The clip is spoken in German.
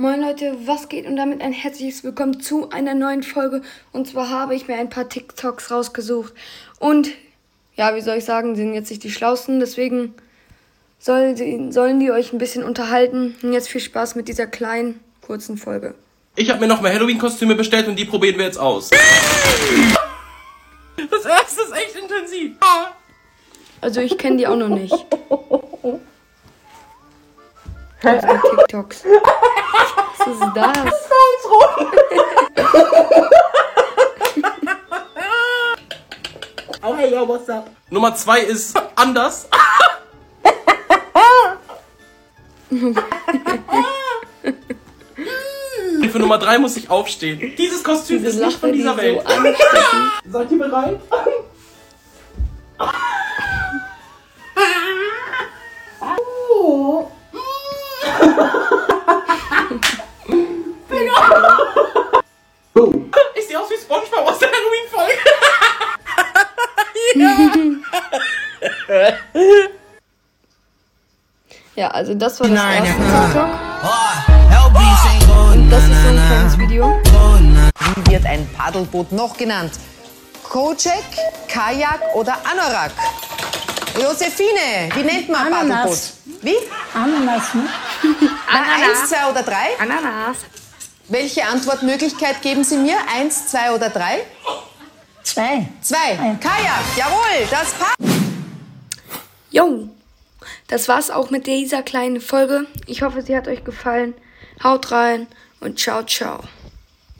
Moin Leute, was geht und damit ein herzliches Willkommen zu einer neuen Folge. Und zwar habe ich mir ein paar TikToks rausgesucht. Und ja, wie soll ich sagen, sind jetzt nicht die schlausten. Deswegen soll, sollen die euch ein bisschen unterhalten. Und jetzt viel Spaß mit dieser kleinen, kurzen Folge. Ich habe mir noch mal Halloween-Kostüme bestellt und die probieren wir jetzt aus. Das erste ist echt intensiv. Also ich kenne die auch noch nicht. Also TikToks. Was ist das? Oh hey, yo, what's up? Nummer zwei ist anders. Für Nummer drei muss ich aufstehen. Dieses Kostüm ist nicht von dieser die Welt. so. Seid ihr bereit? Spongebob aus der Halloween-Folge. Ja, also das war das Nein, erste ja. TikTok. Und das ist so ein kleines Video. Wie wird ein Paddelboot noch genannt? Kojak, Kajak oder Anorak? Josephine, wie nennt man Ananas. Paddelboot? Wie? Ananas, ne? Na, eins, zwei oder drei? Ananas. Welche Antwortmöglichkeit geben Sie mir? Eins, zwei oder drei? Zwei. Zwei. Kajak, jawohl, das passt. Jo, das war's auch mit dieser kleinen Folge. Ich hoffe, sie hat euch gefallen. Haut rein und ciao, ciao.